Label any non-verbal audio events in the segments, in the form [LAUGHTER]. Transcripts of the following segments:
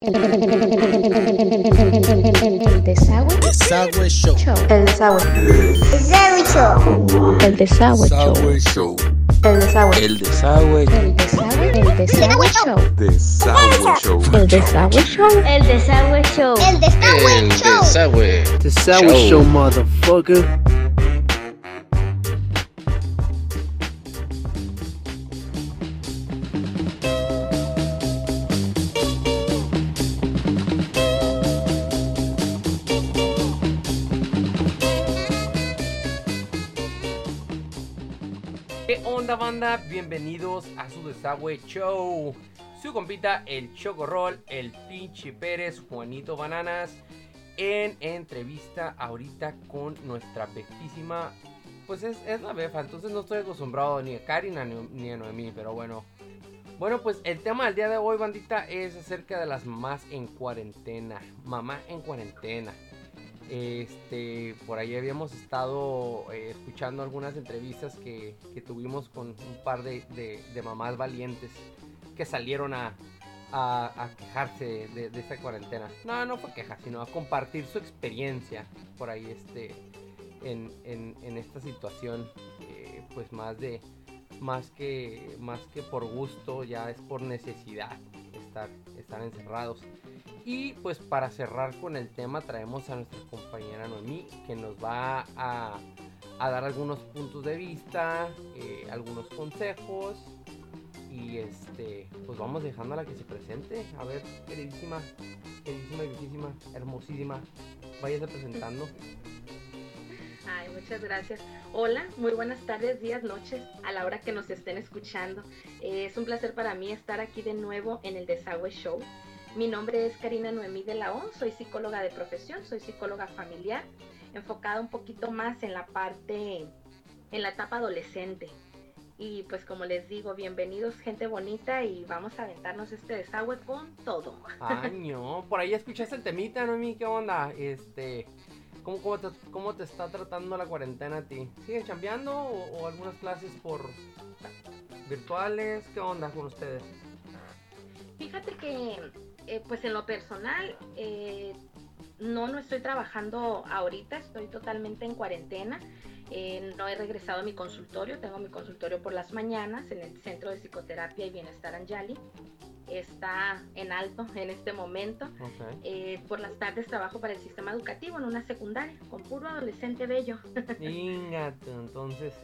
El desagüe. Desagüe Show. El desagüe. Desagüe Show. El desagüe show. Desagüe Show. El desagüe. El desagüe. El desagüe. El desagüe show. Desagüe Show. El desagüe show. El Desagüe Show. El Desagüe El Show. desagüe. Desagüe Show. Show, motherfucker. Bienvenidos a su desagüe show. Su compita, el Chocorrol, el pinche Pérez, Juanito Bananas, en entrevista ahorita con nuestra befísima. Pues es, es la befa, entonces no estoy acostumbrado ni a Karina ni, ni a Noemí, pero bueno. Bueno, pues el tema del día de hoy, bandita, es acerca de las mamás en cuarentena. Mamá en cuarentena. Este, por ahí habíamos estado eh, escuchando algunas entrevistas que, tuvimos con un par de, mamás valientes que salieron a, quejarse de, de esta cuarentena. No, no fue queja, sino a compartir su experiencia por ahí este, en esta situación, eh, pues más de más que más que por gusto, ya es por necesidad estar, estar encerrados. Y pues para cerrar con el tema traemos a nuestra compañera Noemí que nos va a, a dar algunos puntos de vista, eh, algunos consejos y este pues vamos dejándola que se presente. A ver, queridísima, queridísima, bellísima, hermosísima, váyase presentando. Muchas gracias. Hola, muy buenas tardes, días, noches, a la hora que nos estén escuchando. Eh, es un placer para mí estar aquí de nuevo en el Desagüe Show. Mi nombre es Karina Noemí de la O, soy psicóloga de profesión, soy psicóloga familiar, enfocada un poquito más en la parte, en la etapa adolescente. Y pues como les digo, bienvenidos gente bonita y vamos a aventarnos este desagüe con todo. Año, por ahí escuchaste el temita, Noemí, ¿qué onda? Este, ¿cómo, cómo, te, cómo te está tratando la cuarentena a ti? ¿Sigues chambeando o, algunas clases por virtuales? ¿Qué onda con ustedes? Fíjate que, eh, pues en lo personal, eh, no, no estoy trabajando ahorita, estoy totalmente en cuarentena. Eh, no he regresado a mi consultorio, tengo mi consultorio por las mañanas en el Centro de Psicoterapia y Bienestar Anjali. Está en alto [LAUGHS] en este momento. Eh, por las tardes trabajo para el sistema educativo en una secundaria con puro adolescente bello. [LAUGHS] Ingate, entonces.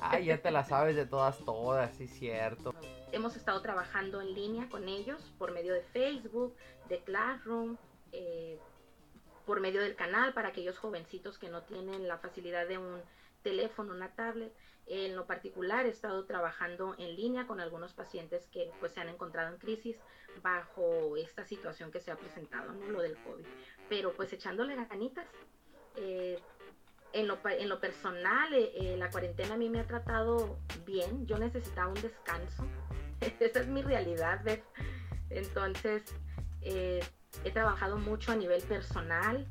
Ay, ya te la sabes de todas, todas, sí, cierto. Hemos estado trabajando en línea con ellos por medio de Facebook, de Classroom, eh, por medio del canal para aquellos jovencitos que no tienen la facilidad de un teléfono, una tablet. En lo particular he estado trabajando en línea con algunos pacientes que pues se han encontrado en crisis bajo esta situación que se ha presentado, ¿no? lo del COVID. Pero pues echándole ganitas. eh, en lo, en lo personal, eh, eh, la cuarentena a mí me ha tratado bien. Yo necesitaba un descanso. [LAUGHS] Esa es mi realidad, ¿ves? Entonces, eh, he trabajado mucho a nivel personal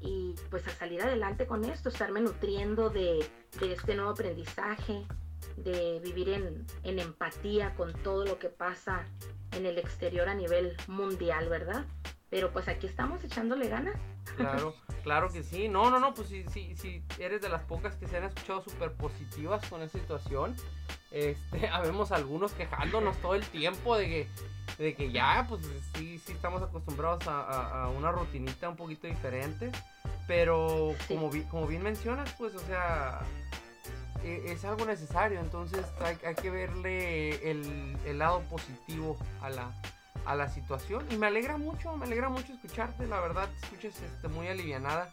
y pues a salir adelante con esto, estarme nutriendo de, este nuevo aprendizaje, de vivir en, empatía con todo lo que pasa en el exterior a nivel mundial, ¿verdad? Pero pues aquí estamos echándole ganas. Claro, claro que sí. No, no, no, pues si sí, sí, eres de las pocas que se han escuchado súper positivas con esta situación. Este, [LAUGHS] habemos algunos quejándonos todo el tiempo de que, de que ya, pues sí, sí estamos acostumbrados a, a- a una rutinita un poquito diferente. Pero Sí. como, como bien mencionas, pues, o sea, e- es algo necesario. Entonces hay, hay que verle el, el lado positivo a la, a la situación. Y me alegra mucho, me alegra mucho escucharte, la verdad, te escuchas este, muy alivianada.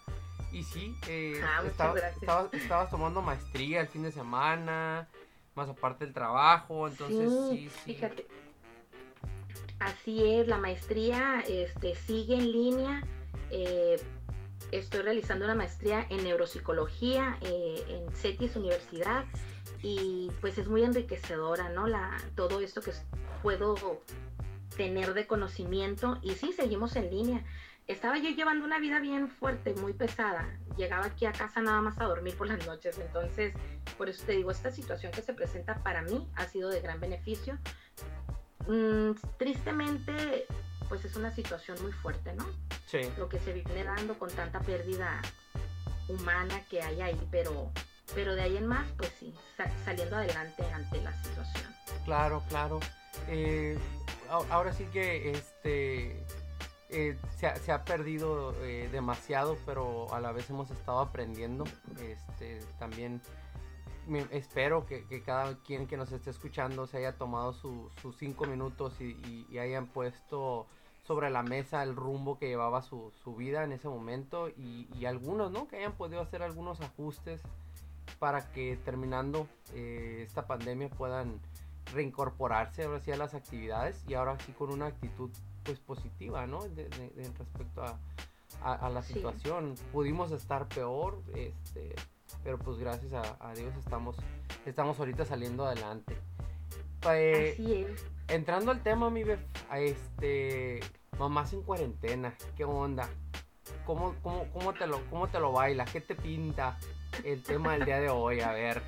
Y sí, eh, Ah, estaba- estabas, estabas tomando maestría el fin de semana, más aparte del trabajo, entonces sí, sí. Fíjate. Así es, la maestría este, sigue en línea. eh, estoy realizando una maestría en neuropsicología eh, en CETIS Universidad y pues es muy enriquecedora, ¿no? Todo esto que puedo tener de conocimiento y sí, seguimos en línea. Estaba yo llevando una vida bien fuerte, muy pesada. Llegaba aquí a casa nada más a dormir por las noches, entonces por eso te digo, esta situación que se presenta para mí ha sido de gran beneficio. Mm, tristemente, pues es una situación muy fuerte, ¿no? Sí. Lo que se viene dando con tanta pérdida humana que hay ahí, pero, pero de ahí en más, pues sí, sa- saliendo adelante ante la situación. Claro, claro. Eh, ahora sí que este eh, se, ha, se ha perdido eh, demasiado, pero a la vez hemos estado aprendiendo. Este, también me- espero que, que cada quien que nos esté escuchando se haya tomado su- sus cinco minutos y, y- y hayan puesto sobre la mesa el rumbo que llevaba su, su vida en ese momento y, y algunos, ¿no? Que hayan podido hacer algunos ajustes para que terminando eh, esta pandemia puedan reincorporarse ahora sí a las actividades y ahora sí con una actitud pues positiva, ¿no? De, de- de respecto a, a- a la Sí. situación. Pudimos estar peor, este, pero pues gracias a, a Dios estamos, estamos ahorita saliendo adelante. Eh, Así es. entrando al tema, mi bef, a este, mamás en cuarentena, ¿qué onda? ¿Cómo, cómo, cómo, te lo, ¿Cómo te lo baila? ¿Qué te pinta el tema del día de hoy? A ver.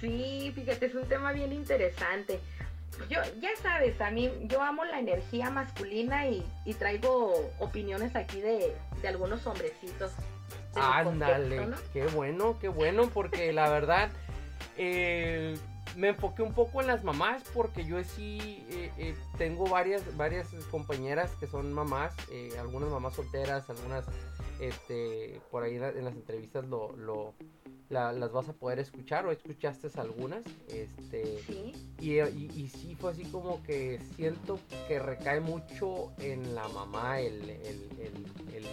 Sí, fíjate, es un tema bien interesante. Yo, ya sabes, a mí, yo amo la energía masculina y, y traigo opiniones aquí de, de algunos hombrecitos. Ándale, qué bueno, qué bueno, porque la verdad eh, me enfoqué un poco en las mamás, porque yo sí eh, eh, tengo varias, varias compañeras que son mamás, algunas mamás solteras, algunas este, por ahí en, la- en las entrevistas lo, lo- la- las vas a poder escuchar o escuchaste algunas, este, Sí, y, y, y sí fue así como que siento que recae mucho en la mamá el, el, el, el,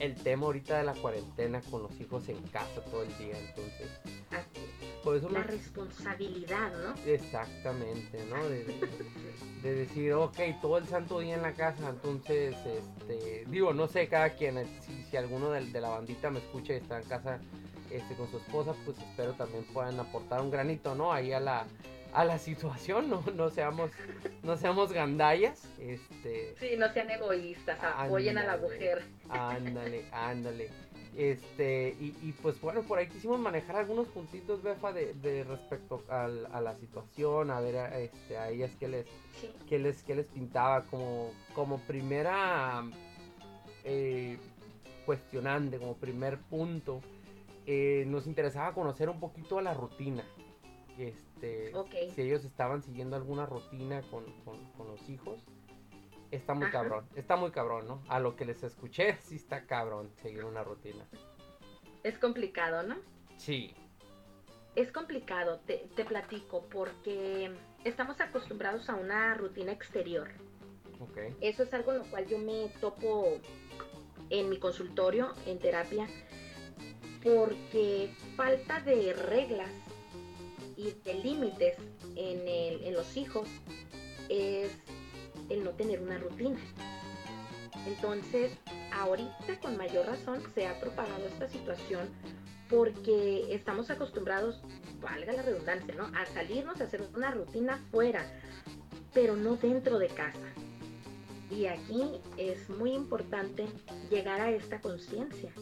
el tema ahorita de la cuarentena con los hijos en casa todo el día. Entonces, así. por eso La me... responsabilidad, ¿no? Exactamente, ¿no? De, de- de decir, ok, todo el santo día en la casa, entonces, este, digo, no sé, cada quien, eh, si, si alguno de, de la bandita me escucha y está en casa este, con su esposa, pues espero también puedan aportar un granito, ¿no? Ahí a la, a la situación, no, no seamos, no seamos gandallas, este, Sí, no sean egoístas, apoyen a la mujer. Ándale, ándale. Este, y, y pues bueno, por ahí quisimos manejar algunos puntitos, Befa, de, de respecto al- a la situación, a ver a, este, a ellas qué les, Sí, qué les, qué les pintaba como, como primera eh, cuestionante, como primer punto. eh, nos interesaba conocer un poquito a la rutina. Este, si ellos estaban siguiendo alguna rutina con, con- con los hijos. Está muy Ajá. cabrón, está muy cabrón, ¿no? A lo que les escuché, [LAUGHS] sí está cabrón seguir una rutina. Es complicado, ¿no? Sí, Es complicado, te, te platico, porque estamos acostumbrados a una rutina exterior. ok. Eso es algo en lo cual yo me topo en mi consultorio, en terapia, porque falta de reglas y de límites en, el- en los hijos es el no tener una rutina. Entonces, ahorita con mayor razón se ha propagado esta situación porque estamos acostumbrados, valga la redundancia, ¿no? A salirnos a hacer una rutina fuera, pero no dentro de casa. Y aquí es muy importante llegar a esta conciencia,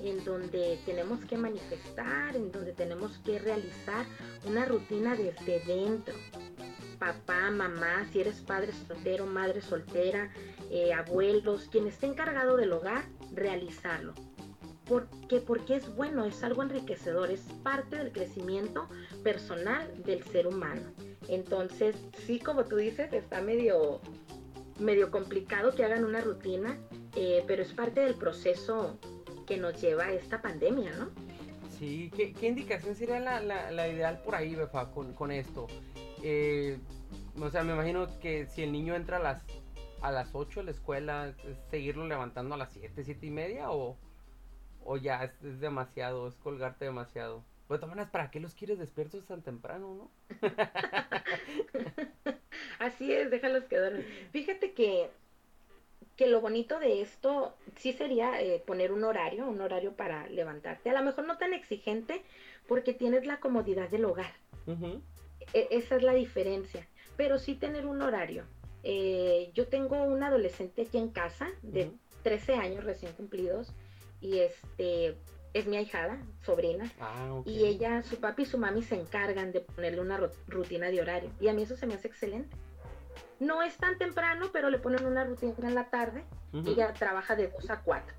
en donde tenemos que manifestar, en donde tenemos que realizar una rutina desde dentro. Papá, mamá, si eres padre soltero, madre soltera, eh, abuelos, quien esté encargado del hogar, realizarlo. Porque, porque es bueno, es algo enriquecedor, es parte del crecimiento personal del ser humano. Entonces, sí, como tú dices, está medio, medio complicado que hagan una rutina, eh, pero es parte del proceso que nos lleva a esta pandemia, ¿no? Sí, ¿qué, indicación sería la, la- la ideal por ahí, Befa, con, con esto? Eh, o sea, me imagino que si el niño entra a las, a las 8 a la escuela, ¿es seguirlo levantando a las 7, 7 y media o, o ya es, es demasiado, es colgarte demasiado. Pues maneras, ¿para qué los quieres despiertos tan temprano, no? [LAUGHS] Así es, déjalos que duermen. Fíjate que, que lo bonito de esto sí sería eh, poner un horario, un horario para levantarte. A lo mejor no tan exigente porque tienes la comodidad del hogar. Ujú. E- esa es la diferencia. Pero sí tener un horario. Eh, yo tengo un adolescente aquí en casa de Ujú. 13 años recién cumplidos y este es mi ahijada, sobrina. Ah, ok. Y ella, su papi y su mami se encargan de ponerle una ru- rutina de horario. Y a mí eso se me hace excelente. No es tan temprano, pero le ponen una rutina en la tarde. Ujú. Ella trabaja de 2 a 4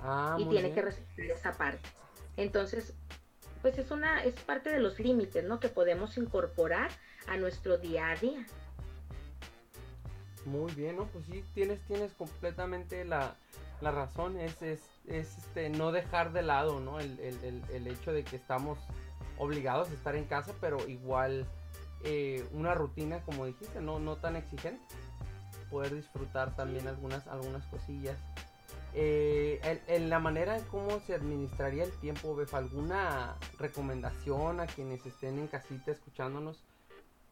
Ah, y tiene que respetar esa parte. Entonces, pues es una es parte de los límites, ¿no? Que podemos incorporar a nuestro día a día. Muy bien, ¿no? Pues sí, tienes, tienes completamente la, la razón. Es, es, es, este, no dejar de lado, ¿no? El, el, el, el hecho de que estamos obligados a estar en casa, pero igual eh, una rutina, como dijiste, no, no tan exigente. Poder disfrutar también algunas, algunas cosillas. Eh, en la manera en cómo se administraría el tiempo, Bef, ¿alguna recomendación a quienes estén en casita escuchándonos?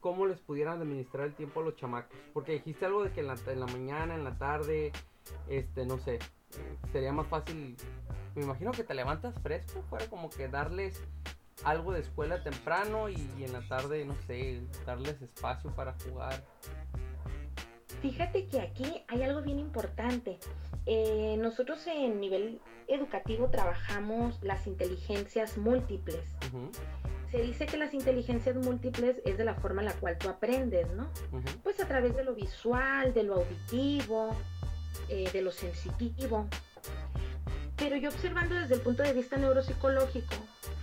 cómo les pudieran administrar el tiempo a los chamacos. Porque dijiste algo de que en la, en la mañana, en la tarde, este, no sé, eh, sería más fácil. Me imagino que te levantas fresco, fuera como que darles algo de escuela temprano y, en la tarde, no sé, darles espacio para jugar. Fíjate que aquí hay algo bien importante. Eh, nosotros en nivel educativo trabajamos las inteligencias múltiples. Se dice que las inteligencias múltiples es de la forma en la cual tú aprendes, ¿no? Pues a través de lo visual, de lo auditivo, eh, de lo sensitivo. Pero yo observando desde el punto de vista neuropsicológico,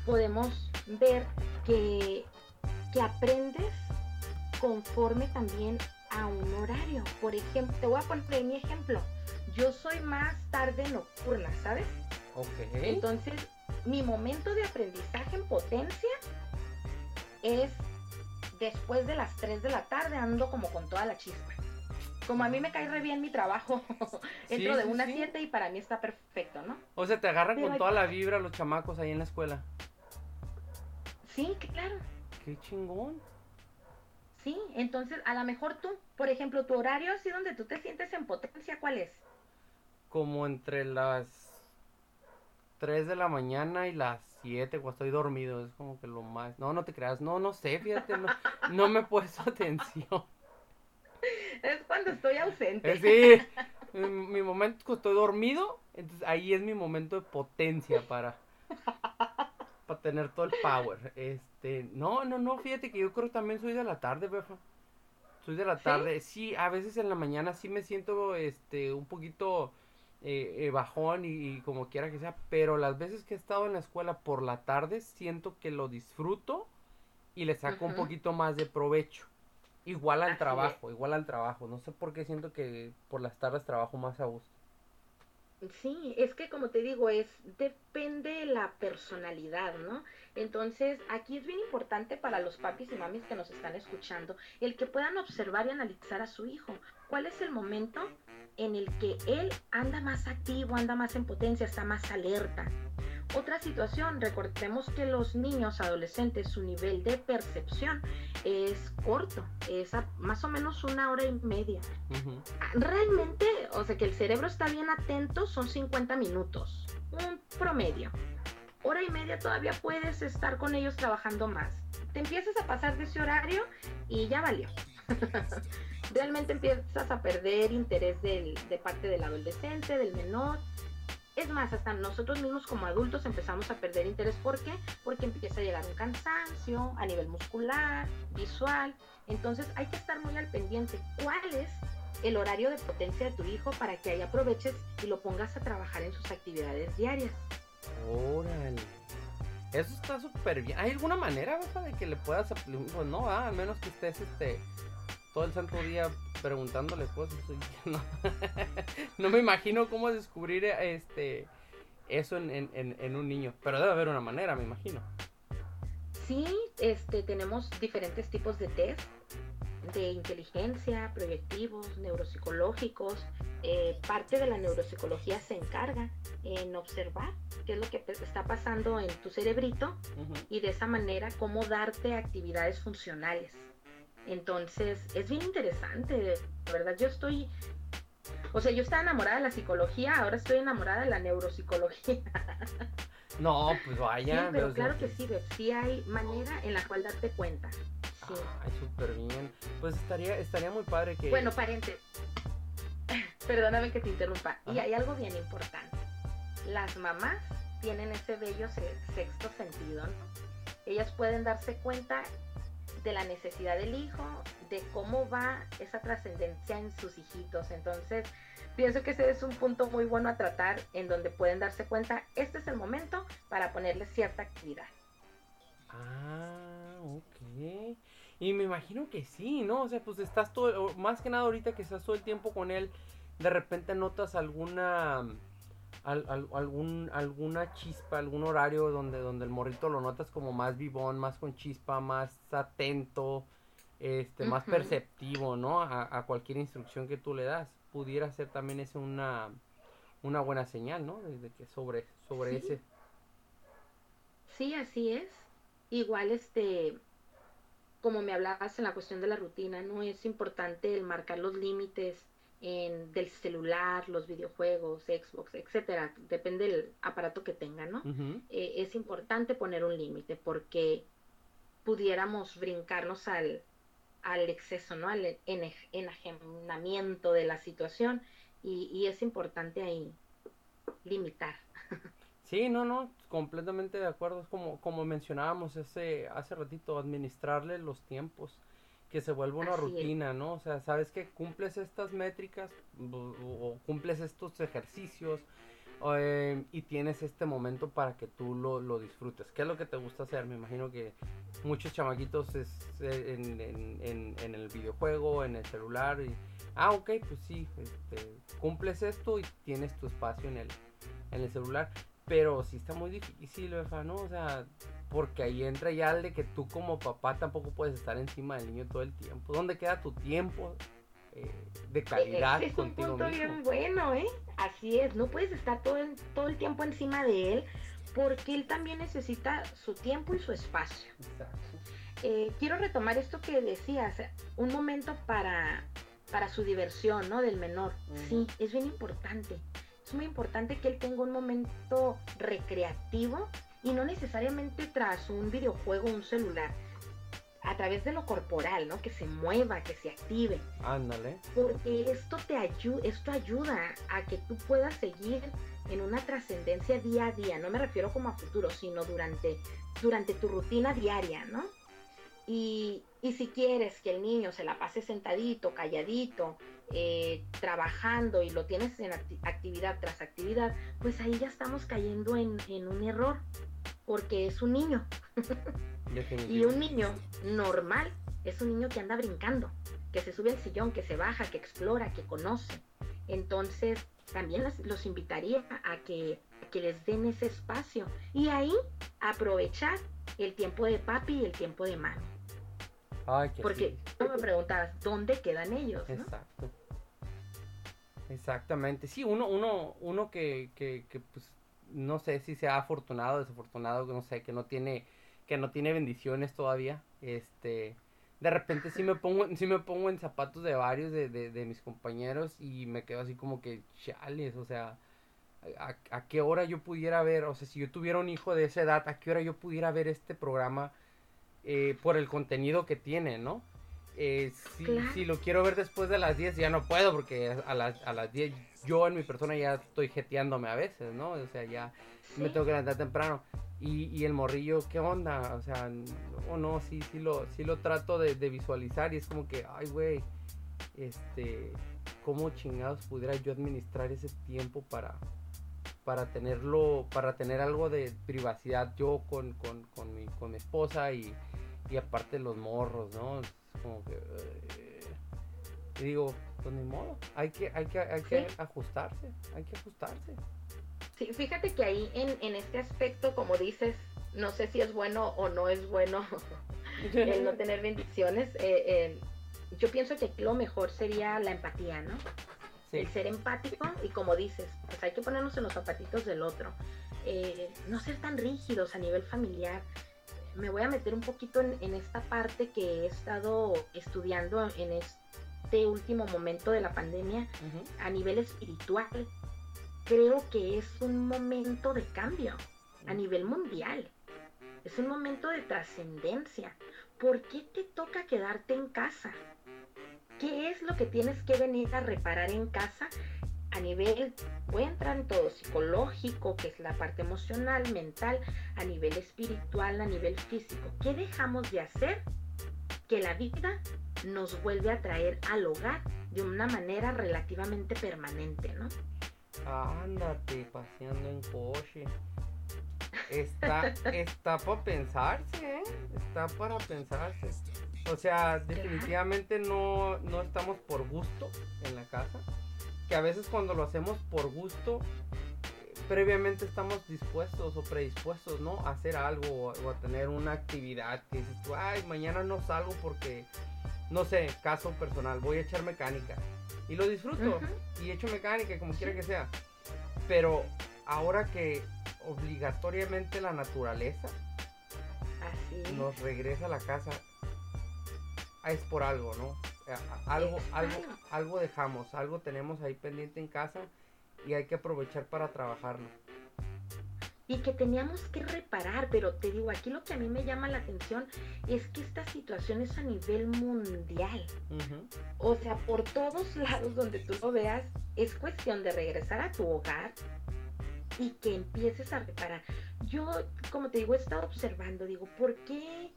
podemos ver que, que aprendes conforme también a un horario. Por ejemplo, te voy a poner mi ejemplo. Yo soy más tarde nocturna, ¿sabes? Ok. Entonces, mi momento de aprendizaje en potencia es después de las 3 de la tarde, ando como con toda la chispa. Como a mí me cae re bien mi trabajo, [LAUGHS] entro Sí, de 1 a sí. 7 y para mí está perfecto, ¿no? O sea, te agarran Pero con toda la vibra los chamacos ahí en la escuela. Sí, claro. Qué chingón. Sí, entonces a lo mejor tú, por ejemplo, tu horario así donde tú te sientes en potencia, ¿cuál es? Como entre las 3 de la mañana y las 7 cuando estoy dormido. Es como que lo más... No, no te creas. No, no sé, fíjate. No, no me he puesto [LAUGHS] atención. Es cuando estoy ausente. Eh, sí, mi, mi momento cuando estoy dormido, entonces ahí es mi momento de potencia para, para tener todo el power. Este, no, no, no, fíjate que yo creo que también soy de la tarde, befa. Soy de la tarde. Sí, a veces en la mañana sí me siento este un poquito eh, eh, bajón y, y como quiera que sea, pero las veces que he estado en la escuela por la tarde siento que lo disfruto y le saco un poquito más de provecho. Igual al Así trabajo, igual al trabajo. No sé por qué siento que por las tardes trabajo más a gusto. Sí, es que como te digo, es depende de la personalidad, ¿no? Entonces, aquí es bien importante para los papis y mamis que nos están escuchando, el que puedan observar y analizar a su hijo. ¿Cuál es el momento en el que él anda más activo, anda más en potencia, está más alerta? Otra situación, recordemos que los niños, adolescentes, su nivel de percepción es corto, es a- más o menos una hora y media Ujú. realmente, o sea, que el cerebro está bien atento, son 50 minutos, un promedio. Hora y media todavía puedes estar con ellos trabajando más. Te empiezas a pasar de ese horario y ya valió. [LAUGHS] Realmente empiezas a perder interés del- de parte del adolescente, del menor. Es más, hasta nosotros mismos como adultos empezamos a perder interés. ¿Por qué? Porque empieza a llegar un cansancio a nivel muscular, visual. Entonces hay que estar muy al pendiente. ¿Cuál es el horario de potencia de tu hijo para que ahí aproveches y lo pongas a trabajar en sus actividades diarias? Órale. Eso está súper bien. ¿Hay alguna manera, Befa, de que le puedas Pues no, ah, al menos que estés este todo el santo día preguntándole cosas. y No, [LAUGHS] no me imagino cómo descubrir este eso en, en- en- en un niño. Pero debe haber una manera, me imagino. Sí, este, tenemos diferentes tipos de test de inteligencia, proyectivos, neuropsicológicos. Eh, parte de la neuropsicología se encarga en observar qué es lo que está pasando en tu cerebrito y de esa manera cómo darte actividades funcionales. Entonces, es bien interesante, de verdad, yo estoy, o sea, yo estaba enamorada de la psicología, ahora estoy enamorada de la neuropsicología. [LAUGHS] No, pues vaya. sí, pero claro que sí, Beb, sí hay manera en la cual darte cuenta. Sí. Ay, súper bien. Pues estaría, estaría muy padre que. Bueno, paréntesis. [LAUGHS] Perdóname que te interrumpa. Y hay algo bien importante. Las mamás tienen ese bello se- sexto sentido, ¿no? Ellas pueden darse cuenta de la necesidad del hijo, de cómo va esa trascendencia en sus hijitos. Entonces, pienso que ese es un punto muy bueno a tratar en donde pueden darse cuenta, este es el momento para ponerle cierta actividad. Ah, ok. Y me imagino que sí, ¿no? O sea, pues estás todo, más que nada ahorita que estás todo el tiempo con él, de repente notas alguna al- al- algún alguna chispa, algún horario donde donde el morrito lo notas como más vivón, más con chispa, más atento, este, más perceptivo, ¿no? A, a cualquier instrucción que tú le das. Pudiera ser también ese una una buena señal, ¿no? De, de que sobre sobre Sí. ese Sí, así es. Igual, este, como me hablabas en la cuestión de la rutina, ¿no? Es importante el marcar los límites en, del celular, los videojuegos, Xbox, etcétera. Depende del aparato que tenga, ¿no? Eh, es importante poner un límite porque pudiéramos brincarnos al, al exceso, ¿no? Al enajenamiento de la situación y, y es importante ahí limitar. Sí, no, no, completamente de acuerdo. Es como, como mencionábamos ese, hace ratito, administrarle los tiempos, que se vuelva una Así es. rutina, ¿no? O sea, sabes que cumples estas métricas o, cumples estos ejercicios eh, y tienes este momento para que tú lo, lo disfrutes. ¿Qué es lo que te gusta hacer? Me imagino que muchos chamaquitos es eh, en, en- en- en el videojuego, en el celular. Y, ah, ok, pues sí, este, cumples esto y tienes tu espacio en el, en el celular. Pero sí está muy difícil. ¿no? O sea, porque ahí entra ya el de que tú como papá tampoco puedes estar encima del niño todo el tiempo. ¿Dónde queda tu tiempo eh, de calidad Ese es un punto mismo? bien bueno, ¿eh? Así es, no puedes estar todo el, todo el tiempo encima de él porque él también necesita su tiempo y su espacio. Exacto. Eh, quiero retomar esto que decías, un momento para, para su diversión, ¿no? Del menor. Sí, es bien importante. Es muy importante que él tenga un momento recreativo y no necesariamente tras un videojuego o un celular. A través de lo corporal, ¿no? Que se mueva, que se active. Ándale. Porque esto te ayuda, esto ayuda a que tú puedas seguir en una trascendencia día a día. No me refiero como a futuro, sino durante, durante tu rutina diaria, ¿no? Y, y si quieres que el niño se la pase sentadito, calladito, eh, trabajando y lo tienes en acti- actividad tras actividad, pues ahí ya estamos cayendo en, un error, porque es un niño. [LAUGHS] Y un niño normal es un niño que anda brincando, que se sube al sillón, que se baja, que explora, que conoce. Entonces, también las- los invitaría a que, a que les den ese espacio y ahí aprovechar el tiempo de papi y el tiempo de mami. Ay, que Porque sí. tú me preguntabas, ¿dónde quedan ellos? no? Exacto. Exactamente. Sí, uno, uno, uno que, que, que, pues, no sé si sea afortunado, desafortunado, no sé, que no tiene, que no tiene bendiciones todavía. Este, de repente sí me pongo, sí me pongo en zapatos de varios de, de, de mis compañeros y me quedo así como que chales, o sea, a, a qué hora yo pudiera ver, o sea, si yo tuviera un hijo de esa edad, a qué hora yo pudiera ver este programa eh, por el contenido que tiene, ¿no? Eh, si, Claro. si lo quiero ver después de las 10 ya no puedo porque a las, a las 10 yo en mi persona ya estoy jeteándome a veces, ¿no? O sea, ya me Sí. tengo que levantar temprano. Y, y el morrillo, ¿qué onda? O sea, no, no, sí, sí lo, sí lo trato de, de visualizar y es como que, ay, güey, este, ¿cómo chingados pudiera yo administrar ese tiempo para, para tenerlo, para tener algo de privacidad yo con, con, con, mi, con mi esposa y, y aparte los morros, ¿no? Es como que, eh, y digo, pues ni modo, hay que, hay que, hay que Sí. ajustarse, hay que ajustarse. Sí, fíjate que ahí en, en este aspecto, como dices, no sé si es bueno o no es bueno [LAUGHS] el no tener bendiciones. eh, eh, yo pienso que aquí lo mejor sería la empatía, ¿no? Sí. El ser empático y como dices, pues hay que ponernos en los zapatitos del otro. Eh, no ser tan rígidos a nivel familiar. Me voy a meter un poquito en, en esta parte que he estado estudiando en este último momento de la pandemia a nivel espiritual. Creo que es un momento de cambio a nivel mundial. Es un momento de trascendencia. ¿Por qué te toca quedarte en casa? ¿Qué es lo que tienes que venir a reparar en casa? A nivel, voy a entrar en todo, psicológico, que es la parte emocional, mental, a nivel espiritual, a nivel físico. ¿Qué dejamos de hacer que la vida nos vuelve a traer al hogar de una manera relativamente permanente, ¿no? Ándate paseando en coche. Está, [LAUGHS] está para pensarse, ¿eh? Está para pensarse. O sea, definitivamente no, no estamos por gusto en la casa. Que a veces cuando lo hacemos por gusto, previamente estamos dispuestos o predispuestos, ¿no? A hacer algo o, a tener una actividad que dices tú, ay, mañana no salgo porque, no sé, caso personal, voy a echar mecánica. Y lo disfruto y echo mecánica, como quiera que sea. Pero ahora que obligatoriamente la naturaleza Así. nos regresa a la casa, es por algo, ¿no? Algo, algo, algo dejamos, algo tenemos ahí pendiente en casa y hay que aprovechar para trabajarlo. y que teníamos que reparar, pero te digo, aquí lo que a mí me llama la atención es que esta situación es a nivel mundial. O sea, por todos lados donde tú lo veas, es cuestión de regresar a tu hogar y que empieces a reparar. Yo, como te digo, he estado observando, digo, ¿por qué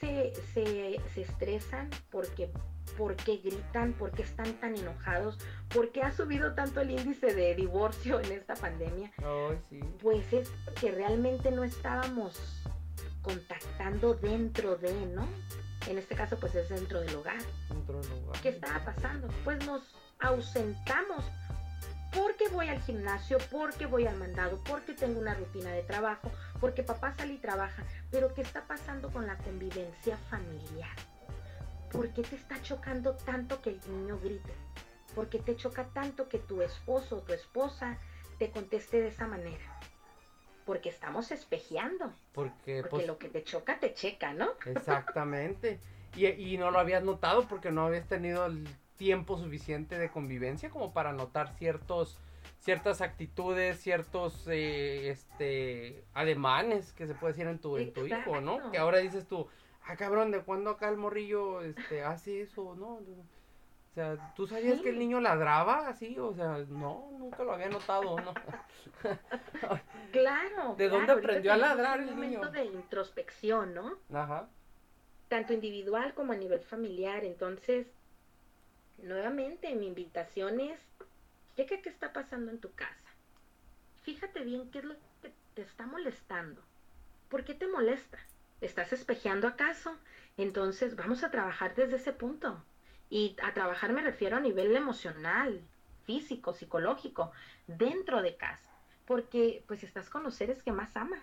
se, se, se estresan? ¿Por qué, ¿Por qué gritan? ¿Por qué están tan enojados? ¿Por qué ha subido tanto el índice de divorcio en esta pandemia? Ay, sí. Pues es que realmente no estábamos contactando dentro de, ¿no? En este caso, pues es dentro del hogar. Otro lugar. ¿Qué estaba pasando? Pues nos ausentamos porque voy al gimnasio, porque voy al mandado, porque tengo una rutina de trabajo, porque papá sale y trabaja. Pero ¿qué está pasando con la convivencia familiar? ¿Por qué te está chocando tanto que el niño grite? ¿Por qué te choca tanto que tu esposo o tu esposa te conteste de esa manera? Porque estamos espejeando. Porque, Porque pues, lo que te choca, te checa, ¿no? exactamente. Y, y no lo habías notado porque no habías tenido el tiempo suficiente de convivencia como para notar ciertos ciertas actitudes, ciertos eh, este ademanes que se puede decir en tu, en tu hijo, ¿no? Que ahora dices tú, ah cabrón, ¿de cuándo acá el morrillo este hace eso? No. O sea, ¿tú sabías Sí. que el niño ladraba así? O sea, no, nunca lo había notado, ¿no? [LAUGHS] Claro. ¿De dónde aprendió a ladrar un el momento niño? de introspección, ¿no? Ajá. tanto individual como a nivel familiar. Entonces, nuevamente, mi invitación es, checa qué está pasando en tu casa. Fíjate bien qué es lo que te está molestando. ¿Por qué te molesta? ¿Estás espejeando acaso? Entonces, vamos a trabajar desde ese punto. Y a trabajar me refiero a nivel emocional, físico, psicológico, dentro de casa. Porque pues estás con los seres que más amas.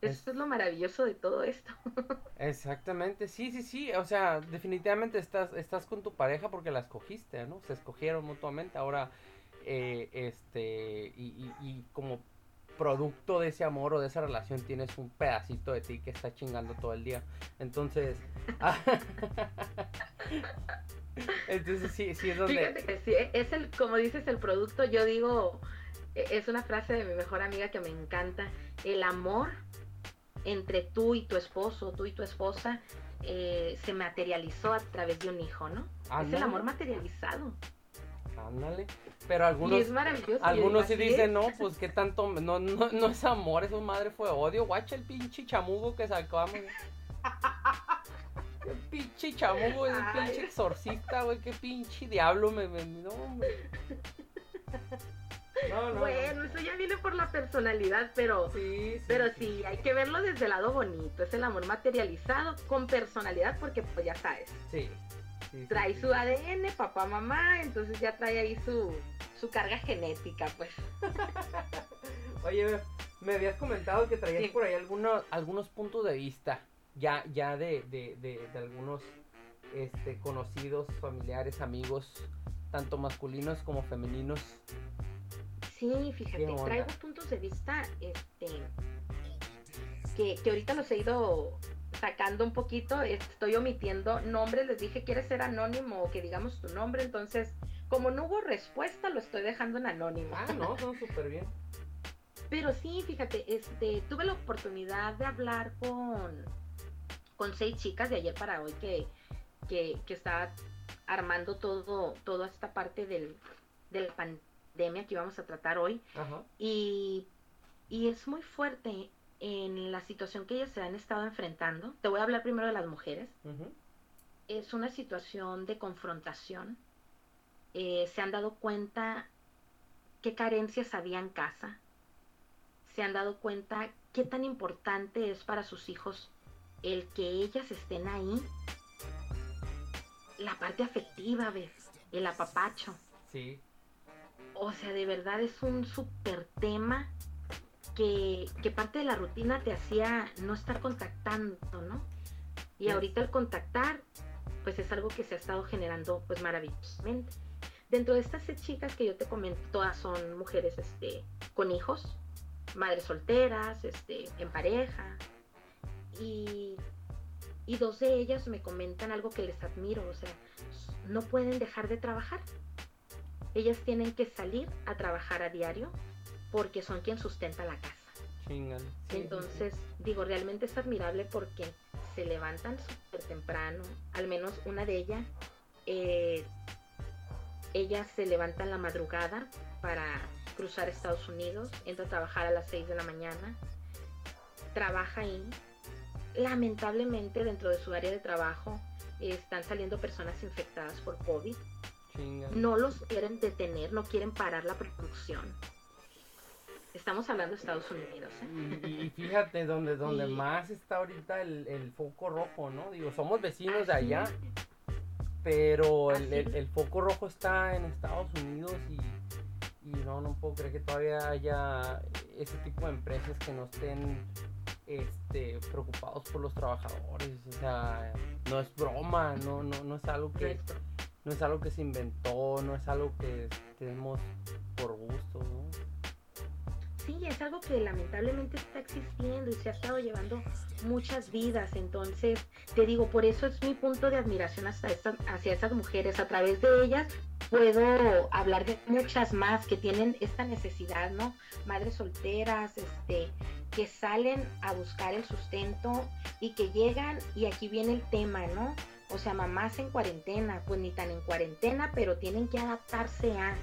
Es- Eso es lo maravilloso de todo esto. [LAUGHS] Exactamente, sí, sí, sí, o sea, definitivamente estás, estás con tu pareja porque la escogiste, ¿no? Se escogieron mutuamente, ahora, eh, este, y, y, y como producto de ese amor o de esa relación tienes un pedacito de ti que está chingando todo el día, entonces, [LAUGHS] entonces sí, sí es donde, Fíjate que sí, es el, como dices, el producto, yo digo, e- es una frase de mi mejor amiga que me encanta, el amor entre tú y tu esposo, tú y tu esposa, eh, se materializó a través de un hijo, ¿no? Es el amor materializado. ándale, pero y algunos, es maravilloso. yo Algunos sí dicen, no, pues qué tanto, no, no, no es amor, eso madre fue odio, guacha el pinche chamugo que sacamos. Qué pinche chamugo, ese pinche exorcista, güey, qué pinche diablo me, me- no, hombre. [LAUGHS] No, no. Bueno, eso ya viene por la personalidad, pero... Sí, sí, Pero sí, hay que verlo desde el lado bonito, es el amor materializado con personalidad porque pues ya sabes, Sí. trae su ADN, papá, mamá, entonces ya trae ahí su, su carga genética, pues. [LAUGHS] Oye, me habías comentado que traías por ahí algunos, algunos puntos de vista, ya, ya de, de, de, de algunos este, conocidos, familiares, amigos, tanto masculinos como femeninos. Sí, fíjate, traigo puntos de vista este, que, que ahorita los he ido sacando un poquito, estoy omitiendo nombres, les dije, ¿quieres ser anónimo o que digamos tu nombre? Entonces, como no hubo respuesta, lo estoy dejando en anónimo. Ah, no, son súper bien. Pero sí, fíjate, este, tuve la oportunidad de hablar con, con seis chicas de ayer para hoy que, que, que estaba armando todo, toda esta parte del, de la pandemia que íbamos a tratar hoy. Ajá. Y, y es muy fuerte en la situación que ellas se han estado enfrentando. Te voy a hablar primero de las mujeres. es una situación de confrontación. Eh, se han dado cuenta qué carencias había en casa. Se han dado cuenta qué tan importante es para sus hijos el que ellas estén ahí. La parte afectiva, ¿ves? El apapacho. Sí. O sea, de verdad es un súper tema que, que parte de la rutina te hacía no estar contactando, ¿no? Y Sí. ahorita el contactar, pues es algo que se ha estado generando pues maravillosamente. Dentro de estas seis chicas que yo te comento, todas son mujeres este, con hijos, madres solteras, este, en pareja. Y, y dos de ellas me comentan algo que les admiro, o sea, no pueden dejar de trabajar. Ellas tienen que salir a trabajar a diario porque son quien sustenta la casa. Entonces, digo, realmente es admirable porque se levantan súper temprano, al menos una de ellas, eh, ellas se levanta en la madrugada para cruzar Estados Unidos, entra a trabajar a las 6 de la mañana, trabaja ahí. Lamentablemente dentro de su área de trabajo eh, están saliendo personas infectadas por COVID. No los quieren detener, no quieren parar la producción. Estamos hablando de Estados Unidos. ¿eh? Y, y fíjate donde, donde Y- más está ahorita el, el foco rojo, ¿no? Digo, somos vecinos de Así allá, pero el, Así el- foco rojo está en Estados Unidos y, y no, no puedo creer que todavía haya ese tipo de empresas que no estén este, preocupados por los trabajadores. O sea, no es broma, no, no, no es algo que no es algo que se inventó, no es algo que tenemos por gusto, ¿no? Sí, es algo que lamentablemente está existiendo y se ha estado llevando muchas vidas. Entonces, te digo, por eso es mi punto de admiración hasta esta- hacia esas mujeres. A través de ellas puedo hablar de muchas más que tienen esta necesidad, ¿no? Madres solteras, este, que salen a buscar el sustento y que llegan, y aquí viene el tema, ¿no? O sea, mamás en cuarentena, pues ni tan en cuarentena, pero tienen que adaptarse a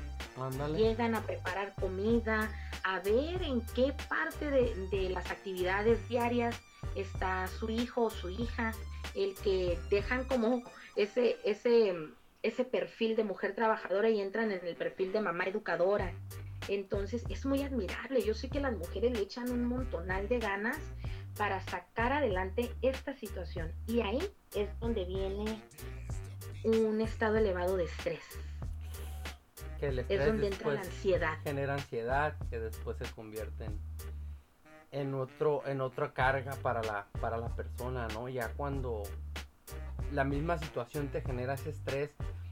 llegan a preparar comida, a ver en qué parte de, de las actividades diarias está su hijo o su hija, el que dejan como ese, ese, ese perfil de mujer trabajadora y entran en el perfil de mamá educadora. Entonces es muy admirable. Yo sé que las mujeres le echan un montonal de ganas para sacar adelante esta situación. Y ahí es donde viene un estado elevado de estrés. Que el Es donde entra la ansiedad. genera ansiedad que después se convierte en, en otro en otra carga para la para la persona no ya cuando la misma situación te genera ese estrés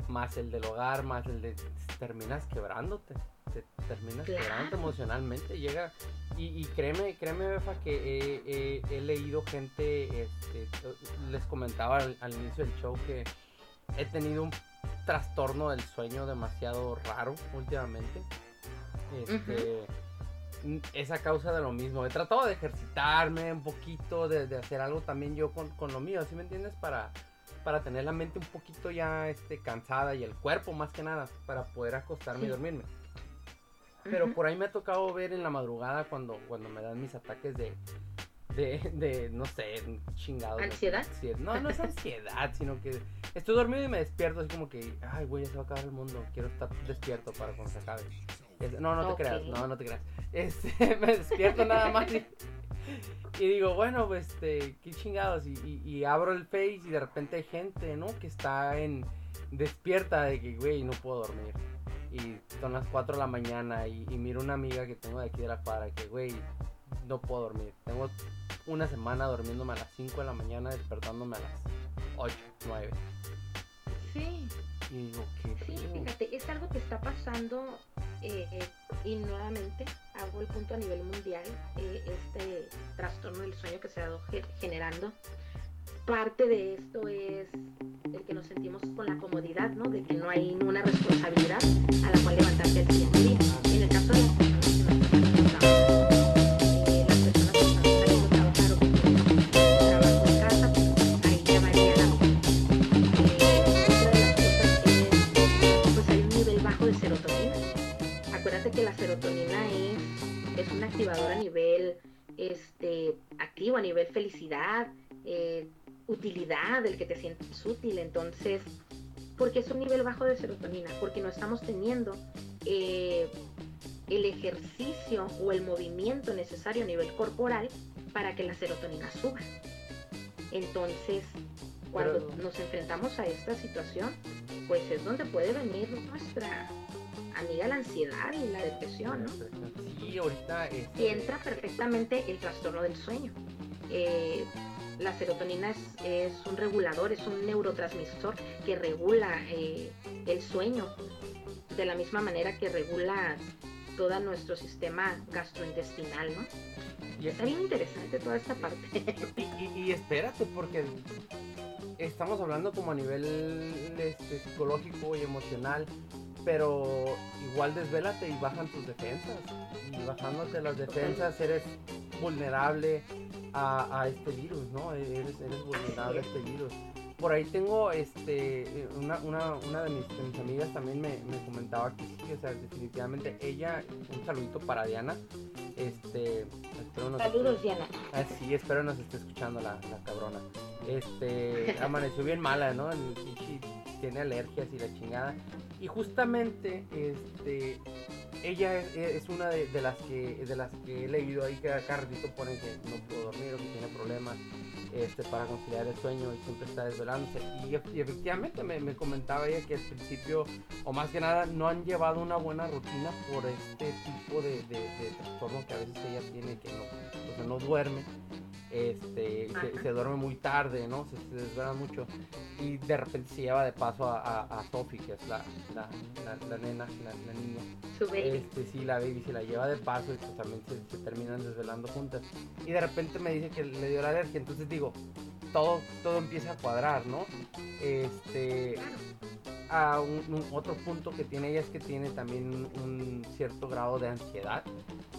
más el del hogar más el de terminas quebrándote te terminas Claro. quebrando emocionalmente llega y, y créeme créeme Befa que he, he- he leído gente este, les comentaba al, al inicio del show que he tenido un trastorno del sueño demasiado raro últimamente. Este, Es a causa de lo mismo. He tratado de ejercitarme un poquito, de, de hacer algo también yo con, con lo mío, ¿sí me entiendes? Para, para tener la mente un poquito ya este, cansada y el cuerpo más que nada, para poder acostarme y dormirme. Pero por ahí me ha tocado ver en la madrugada cuando, cuando me dan mis ataques de, de, de no sé, chingados. ¿Ansiedad? No, no es ansiedad, sino que estoy dormido y me despierto así como que, ay, güey, ya se va a acabar el mundo, quiero estar despierto para cuando se acabe. Es- no, no te creas, no, no te creas. Este, [LAUGHS] me despierto nada más y, y digo, bueno, pues, este, qué chingados. Y, y- y abro el Face y de repente hay gente, ¿no? Que está en despierta de que, güey, no puedo dormir. Y son las 4 de la mañana y, y miro una amiga que tengo de aquí de la cuadra que, güey, no puedo dormir. Tengo una semana durmiéndome a las 5 de la mañana, despertándome a las 8, 9. Sí, Y digo, ¿qué sí, fíjate, es algo que está pasando eh, eh, y nuevamente hago el punto a nivel mundial, eh, este trastorno del sueño que se ha ido ge- generando. Parte de esto es el que nos sentimos con la comodidad, ¿no? De que no hay una responsabilidad a la cual levantarse al siguiente día. En el caso de utilidad, el que te sientes útil. Entonces, ¿por qué es un nivel bajo de serotonina? Porque no estamos teniendo eh, el ejercicio o el movimiento necesario a nivel corporal para que la serotonina suba. Entonces, cuando Pero- nos enfrentamos a esta situación, pues es donde puede venir nuestra amiga la ansiedad y la depresión, ¿no? Sí, ahorita este, Y entra perfectamente el trastorno del sueño. Eh, la serotonina es, es un regulador, es un neurotransmisor que regula eh, el sueño de la misma manera que regula todo nuestro sistema gastrointestinal, ¿no? y- Está bien interesante toda esta parte. Y, y- y espérate, porque estamos hablando como a nivel este, psicológico y emocional, pero igual desvélate y bajan tus defensas. Y bajándote las defensas eres vulnerable a, a este virus, ¿no? Eres, eres vulnerable a este virus. Por ahí tengo este una, una, una de, mis, de mis amigas también me, me comentaba que sí, o sea, definitivamente ella, un saludito para Diana. Este, espero nos Saludos, esté- Diana. Ah, sí, espero nos esté escuchando la, la cabrona. Este, [LAUGHS] amaneció bien mala, ¿no? El tiene alergias y la chingada. Y justamente, este, ella es, una de, las que de las que he leído ahí que ratito ponen que no pudo dormir o que tiene problemas este, para conciliar el sueño y siempre está desvelándose. Y, ef- y efectivamente me, me comentaba ella que al principio, o más que nada, no han llevado una buena rutina por este tipo de, de, trastorno que a veces ella tiene, que no, no duerme. Este, se, duerme muy tarde, ¿no? Se, se desvela mucho. Y de repente se lleva de paso a, a, a Sophie, que es la, la, la, la nena, la, la niña. Su baby. Este, sí, la baby se la lleva de paso y pues también se, se terminan desvelando juntas. Y de repente me dice que le dio la alergia, entonces digo, todo, todo empieza a cuadrar, ¿no? Este, a un, un- otro punto que tiene ella es que tiene también un cierto grado de ansiedad.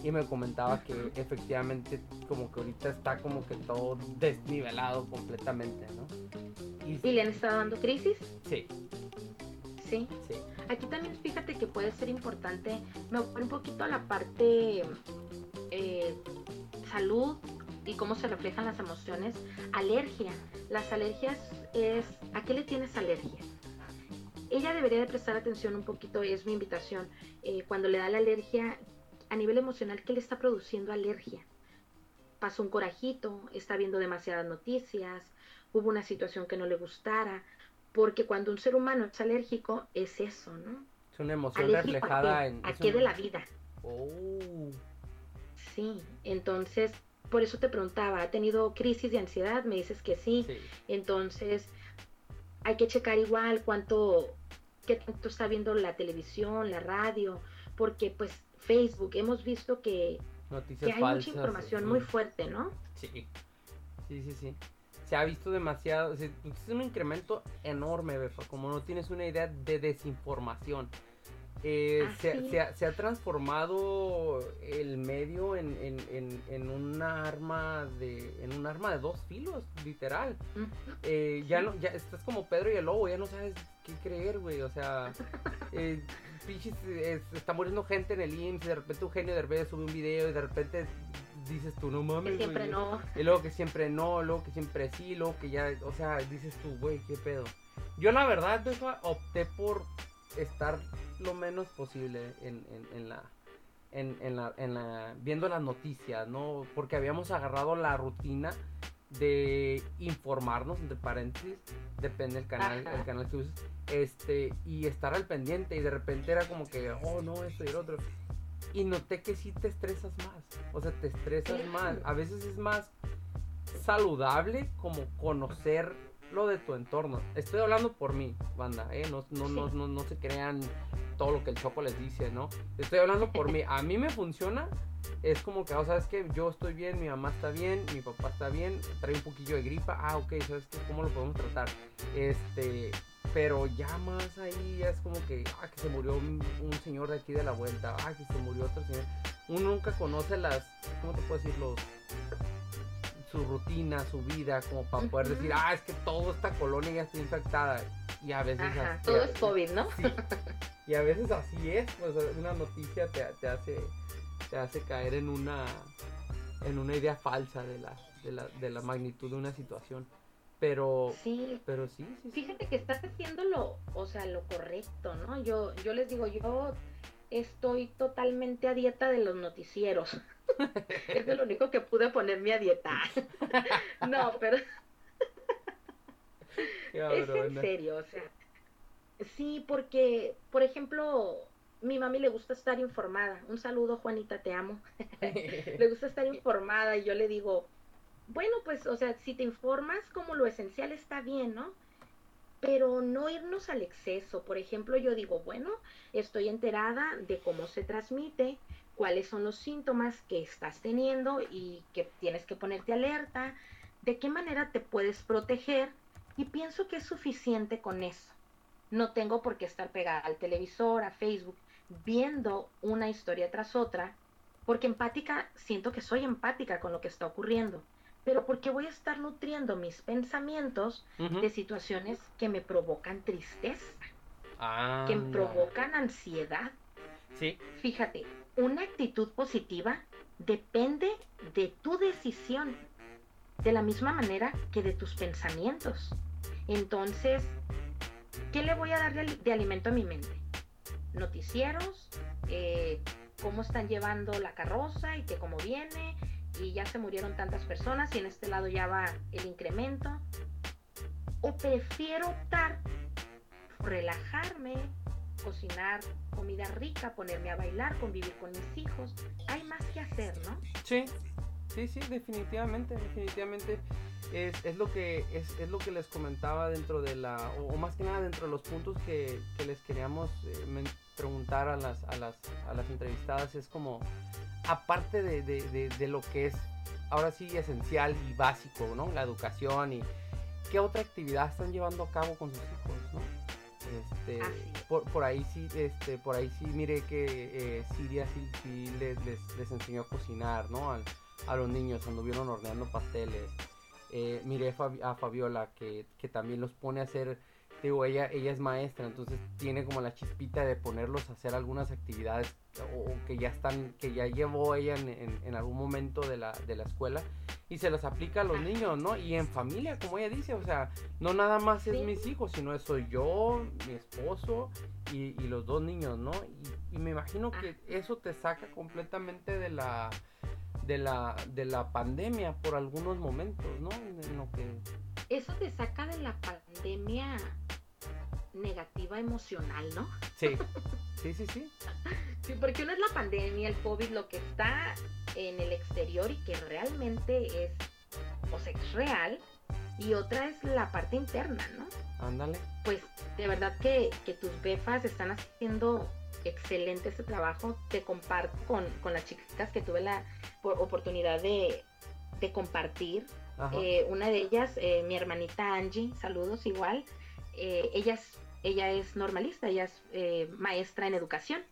Y me comentaba que efectivamente como que ahorita está como que todo desnivelado completamente, ¿no? Y ¿Y le han estado dando crisis? sí, Sí. sí. Aquí también fíjate que puede ser importante, me voy un poquito a la parte eh, salud y cómo se reflejan las emociones. Alergia. Las alergias es, ¿a qué le tienes alergia? Ella debería de prestar atención un poquito, es mi invitación, eh, cuando le da la alergia a nivel emocional, ¿qué le está produciendo alergia? Pasó un corajito, está viendo demasiadas noticias, hubo una situación que no le gustara, porque cuando un ser humano es alérgico es eso, ¿no? Es una emoción ¿Alérgico reflejada a qué? en... ¿A qué un- de la vida? Oh. Sí, entonces, por eso te preguntaba, ¿ha tenido crisis de ansiedad? Me dices que sí. Sí. Entonces, hay que checar igual cuánto, qué tanto está viendo la televisión, la radio, porque pues Facebook, hemos visto que, hay falsas. mucha información sí. muy fuerte, ¿no? Sí, sí, sí, sí. Se ha visto demasiado, es un incremento enorme, Befa, como no tienes una idea de desinformación. Eh, se, Así se ha, se ha transformado el medio en, en, en, en una arma de en un arma de dos filos, literal. Eh, ya no, ya estás como Pedro y el lobo, ya no sabes qué creer, güey. O sea, [LAUGHS] eh, está muriendo gente en el IMSS, y de repente Eugenio Derbez sube un video y de repente dices tú, no mames, Que siempre güey". no. Y luego que siempre no, luego que siempre sí, luego que ya, o sea, dices tú, güey, qué pedo. Yo la verdad, opté por estar lo menos posible en, en, en la... En, en la, en la, viendo las noticias, ¿no? Porque habíamos agarrado la rutina de informarnos, entre paréntesis, depende del canal, Ajá. el canal que uses, este, y estar al pendiente, y de repente era como que, oh no, esto y el otro. Y noté que sí te estresas más, o sea, te estresas más. A veces es más saludable como conocer lo de tu entorno. Estoy hablando por mí, banda, ¿eh? No, no, no, Sí. no, no se crean todo lo que el Choco les dice, ¿no? Estoy hablando por mí. A mí me funciona. Es como que, oh, ¿sabes qué? Yo estoy bien, mi mamá está bien, mi papá está bien, trae un poquillo de gripa. Ah, ok, ¿sabes qué? ¿Cómo lo podemos tratar? Este, pero ya más ahí ya es como que, ah, que se murió un, un señor de aquí de la vuelta, ah, que se murió otro señor. Uno nunca conoce las, ¿cómo te puedo decir? Los, su rutina, su vida, como para poder decir, ah, es que toda esta colonia ya está infectada. Y a veces Ajá, así- todo es COVID, ¿no? Sí. Y a veces así es, pues una noticia te, te hace te hace caer en una en una idea falsa de la, de la, de la magnitud de una situación. Pero, Sí, pero sí, sí, sí. fíjate que estás haciendo lo, o sea, lo correcto, ¿no? Yo, yo les digo, yo estoy totalmente a dieta de los noticieros. [LAUGHS] es de lo único que pude ponerme a dieta. [LAUGHS] no, pero [LAUGHS] es en serio, o sea. Sí, porque, por ejemplo, mi mami le gusta estar informada. Un saludo, Juanita, te amo. le gusta estar informada y yo le digo, bueno, pues, o sea, si te informas como lo esencial está bien, ¿no? Pero no irnos al exceso. Por ejemplo, yo digo, bueno, estoy enterada de cómo se transmite, cuáles son los síntomas que estás teniendo y que tienes que ponerte alerta, de qué manera te puedes proteger y pienso que es suficiente con eso. No tengo por qué estar pegada al televisor, a Facebook, viendo una historia tras otra, porque empática, siento que soy empática con lo que está ocurriendo, pero porque voy a estar nutriendo mis pensamientos Ujú. de situaciones que me provocan tristeza, que me provocan ansiedad. Sí, Fíjate, una actitud positiva depende de tu decisión, de la misma manera que de tus pensamientos. Entonces, ¿qué le voy a dar de, ali- de alimento a mi mente? Noticieros, eh, cómo están llevando la carroza y que cómo viene, y ya se murieron tantas personas y en este lado ya va el incremento. O prefiero optar por relajarme, cocinar comida rica, ponerme a bailar, convivir con mis hijos. Hay más que hacer, ¿no? sí, sí, sí, definitivamente, definitivamente. Es, es lo que es, es lo que les comentaba dentro de la o, más que nada dentro de los puntos que, que les queríamos eh, preguntar a las, a las a las entrevistadas es como aparte de, de- de- de lo que es ahora sí esencial y básico no la educación y qué otra actividad están llevando a cabo con sus hijos no este es. por, por ahí sí este por ahí sí mire que eh, Siria sí, sí les, les, les enseñó a cocinar no Al- a los niños anduvieron horneando pasteles eh, miré Fabi- a Fabiola que, que también los pone a hacer digo ella ella es maestra entonces tiene como la chispita de ponerlos a hacer algunas actividades o, o que ya están que ya llevó ella en, en- en algún momento de la, de la escuela y se las aplica a los niños no y en familia como ella dice o sea no nada más es Sí. mis hijos sino soy yo mi esposo y, y los dos niños no y, y me imagino que eso te saca completamente de la de la de la pandemia por algunos momentos no en, en lo que Eso te saca de la pandemia negativa emocional, ¿no? sí [LAUGHS] sí sí sí Sí, porque una es la pandemia, el COVID, lo que está en el exterior y que realmente es, o sea, es real, y otra es la parte interna, ¿no? ándale Pues de verdad que, que tus befas están haciendo excelente este trabajo. Te comparto con, con las chicas que tuve la por- oportunidad de, de compartir. Eh, una de ellas, eh, mi hermanita Angie, saludos igual. eh, ella, es, ella es normalista, ella es eh, maestra en educación.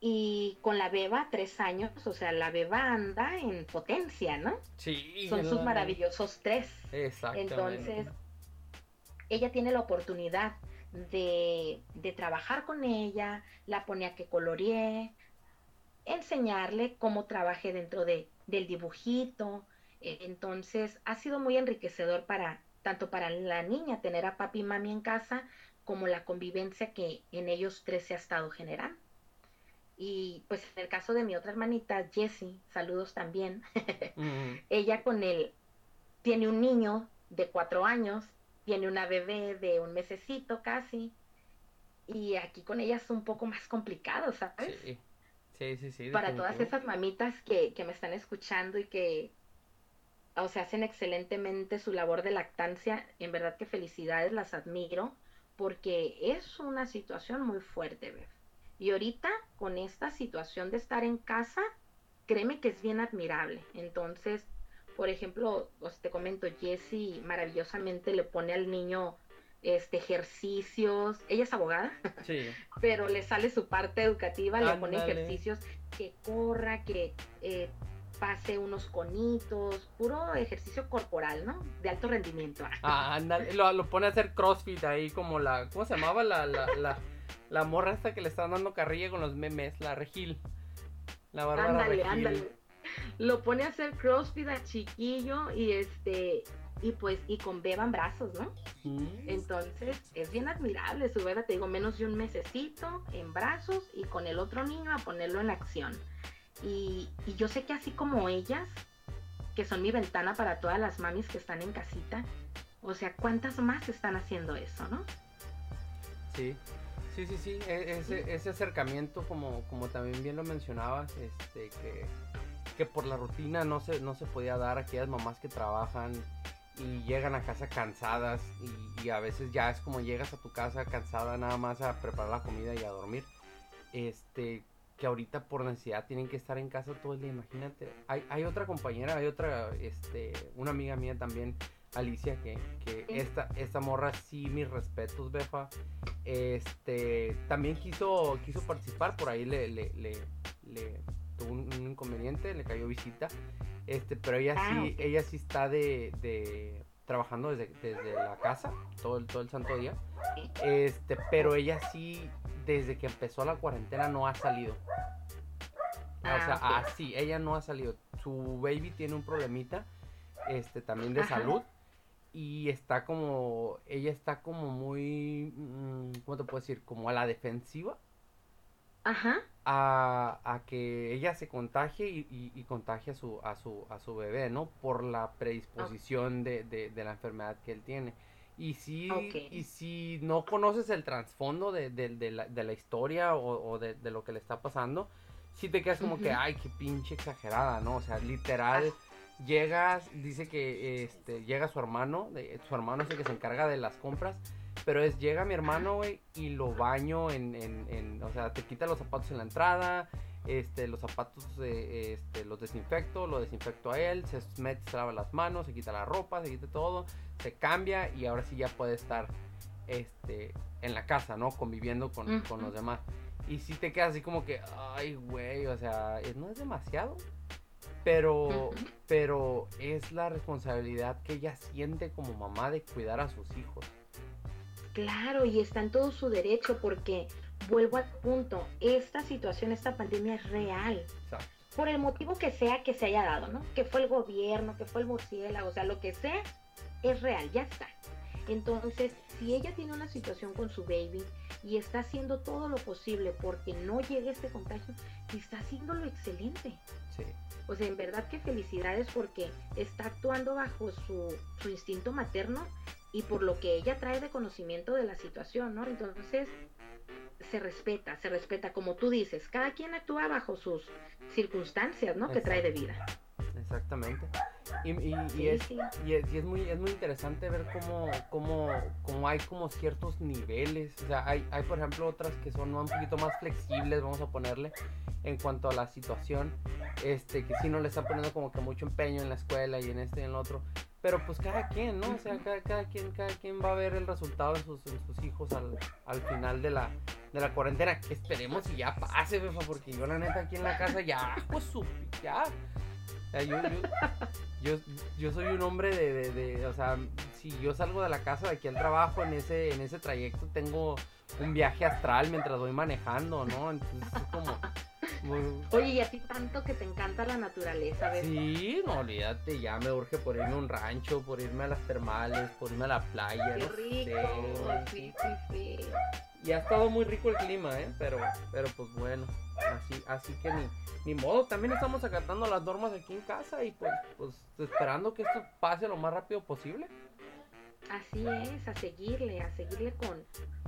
Y con la beba, tres años, o sea, la beba anda en potencia, ¿no? Sí, Son sus maravillosos tres. Exactamente. Entonces, ella tiene la oportunidad de, de trabajar con ella, la pone a que coloree, enseñarle cómo trabaje dentro de, del dibujito. Entonces, ha sido muy enriquecedor para tanto para la niña tener a papi y mami en casa, como la convivencia que en ellos tres se ha estado generando. Y pues en el caso de mi otra hermanita, Jessie, saludos también. [LAUGHS] Ella con él tiene un niño de cuatro años, tiene una bebé de un mesecito casi, y aquí con ella es un poco más complicado, ¿sabes? Sí. Sí, sí, sí. Para todas esas mamitas que, que me están escuchando y que, o sea, hacen excelentemente su labor de lactancia, en verdad que felicidades, las admiro, porque es una situación muy fuerte, Beth. Y ahorita, con esta situación de estar en casa, créeme que es bien admirable. Entonces, por ejemplo, os te comento, Jessie maravillosamente le pone al niño este ejercicios. Ella es abogada, [LAUGHS] Sí. pero le sale su parte educativa, le pone ejercicios que corra, que eh, pase unos conitos, puro ejercicio corporal, ¿no? De alto rendimiento. [LAUGHS] Ah, ándale, lo, lo pone a hacer crossfit ahí como la, ¿cómo se llamaba? La, la, la, la morra esta que le estaban dando carrilla con los memes, la Regil. La Bárbara Ándale, Regil. ándale. Lo pone a hacer crossfit a chiquillo y este y pues, y con beba en brazos, ¿no? Entonces, es bien admirable su beba, te digo, menos de un mesecito en brazos y con el otro niño a ponerlo en acción. Y, y yo sé que así como ellas, que son mi ventana para todas las mamis que están en casita, o sea, ¿cuántas más están haciendo eso, no? Sí, sí, sí, sí, e- ese, ese acercamiento, como, como también bien lo mencionabas, este, que, que por la rutina no se, no se podía dar a aquellas mamás que trabajan y llegan a casa cansadas y, y a veces ya es como llegas a tu casa cansada nada más a preparar la comida y a dormir. Este, que ahorita por necesidad tienen que estar en casa todo el día, imagínate. Hay, hay otra compañera, hay otra, este, una amiga mía también, Alicia, que, que Sí. esta, esta morra sí, mis respetos, Befa. Este, también quiso, quiso participar, por ahí le, le, le, le tuvo un, un inconveniente, le cayó visita. Este, pero ella Ah, sí, ok. ella sí está de, de trabajando desde, desde la casa todo el, todo el santo día. Este, pero ella sí, desde que empezó la cuarentena no ha salido. o Ah, sea, ok. así, ella no ha salido. Su baby tiene un problemita, este, también de Ajá. salud. Y está como, ella está como muy, mm, ¿cómo te puedo decir? Como a la defensiva Ajá. a, a que ella se contagie y, y- y contagie a su, a, su, a su bebé, ¿no? Por la predisposición de, de- de la enfermedad que él tiene. Y si, Ok. y si no conoces el trasfondo de, de- la, de la historia o, o de, lo que le está pasando, sí te quedas como que, Ujú. ay, qué pinche exagerada, ¿no? O sea, literal, llegas, dice que este, llega su hermano, de- su hermano es el que se encarga de las compras, pero es, llega mi hermano, güey, y lo baño en, en, en- o sea, te quita los zapatos en la entrada, este, los zapatos, eh, este, los desinfecto, lo desinfecto a él, se mete, se lava las manos, se quita la ropa, se quita todo, se cambia y ahora sí ya puede estar, este, en la casa, ¿no? Conviviendo con, con los demás. Y si te quedas así como que, ay, güey, o sea, no es demasiado. Pero, pero es la responsabilidad que ella siente como mamá de cuidar a sus hijos. Claro, y está en todo su derecho porque, vuelvo al punto, esta situación, esta pandemia es real. Exacto. Por el motivo que sea que se haya dado, ¿no? Que fue el gobierno, que fue el murciélago, o sea, lo que sea, es real, ya está. Entonces, si ella tiene una situación con su baby y está haciendo todo lo posible porque no llegue este contagio, está haciéndolo excelente. Sí. O sea, en verdad que felicidades porque está actuando bajo su, su instinto materno y por lo que ella trae de conocimiento de la situación, ¿no? Entonces, se respeta, se respeta, como tú dices, cada quien actúa bajo sus circunstancias, ¿no? Que trae de vida. Exactamente. Y, y- y Sí, es, sí. y es, y es muy, es muy interesante ver cómo, cómo, cómo hay como ciertos niveles. O sea, hay, hay por ejemplo otras que son un poquito más flexibles, vamos a ponerle, en cuanto a la situación. Este, que sí no le están poniendo como que mucho empeño en la escuela y en este y en el otro. Pero pues cada quien, ¿no? O sea, cada, cada quien, cada quien va a ver el resultado en sus, en sus hijos al, al final de la, de la cuarentena. Esperemos y ya pase, befa, porque yo la neta aquí en la casa ya, pues su, ya. Yo, yo, yo, yo soy un hombre de, de- de- o sea, si yo salgo de la casa de aquí al trabajo en ese, en ese trayecto tengo un viaje astral mientras voy manejando, ¿no? Entonces es como... muy- Oye, y a ti tanto que te encanta la naturaleza, ¿ves? Sí, no, olvídate, ya me urge por irme a un rancho, por irme a las termales, por irme a la playa, Qué no rico, sé. sí, sí, sí. Y ha estado muy rico el clima, ¿eh? Pero, pero pues bueno, así, así que ni, ni modo, también estamos acatando las normas aquí en casa y pues, pues esperando que esto pase lo más rápido posible. Así es, a seguirle, a seguirle con,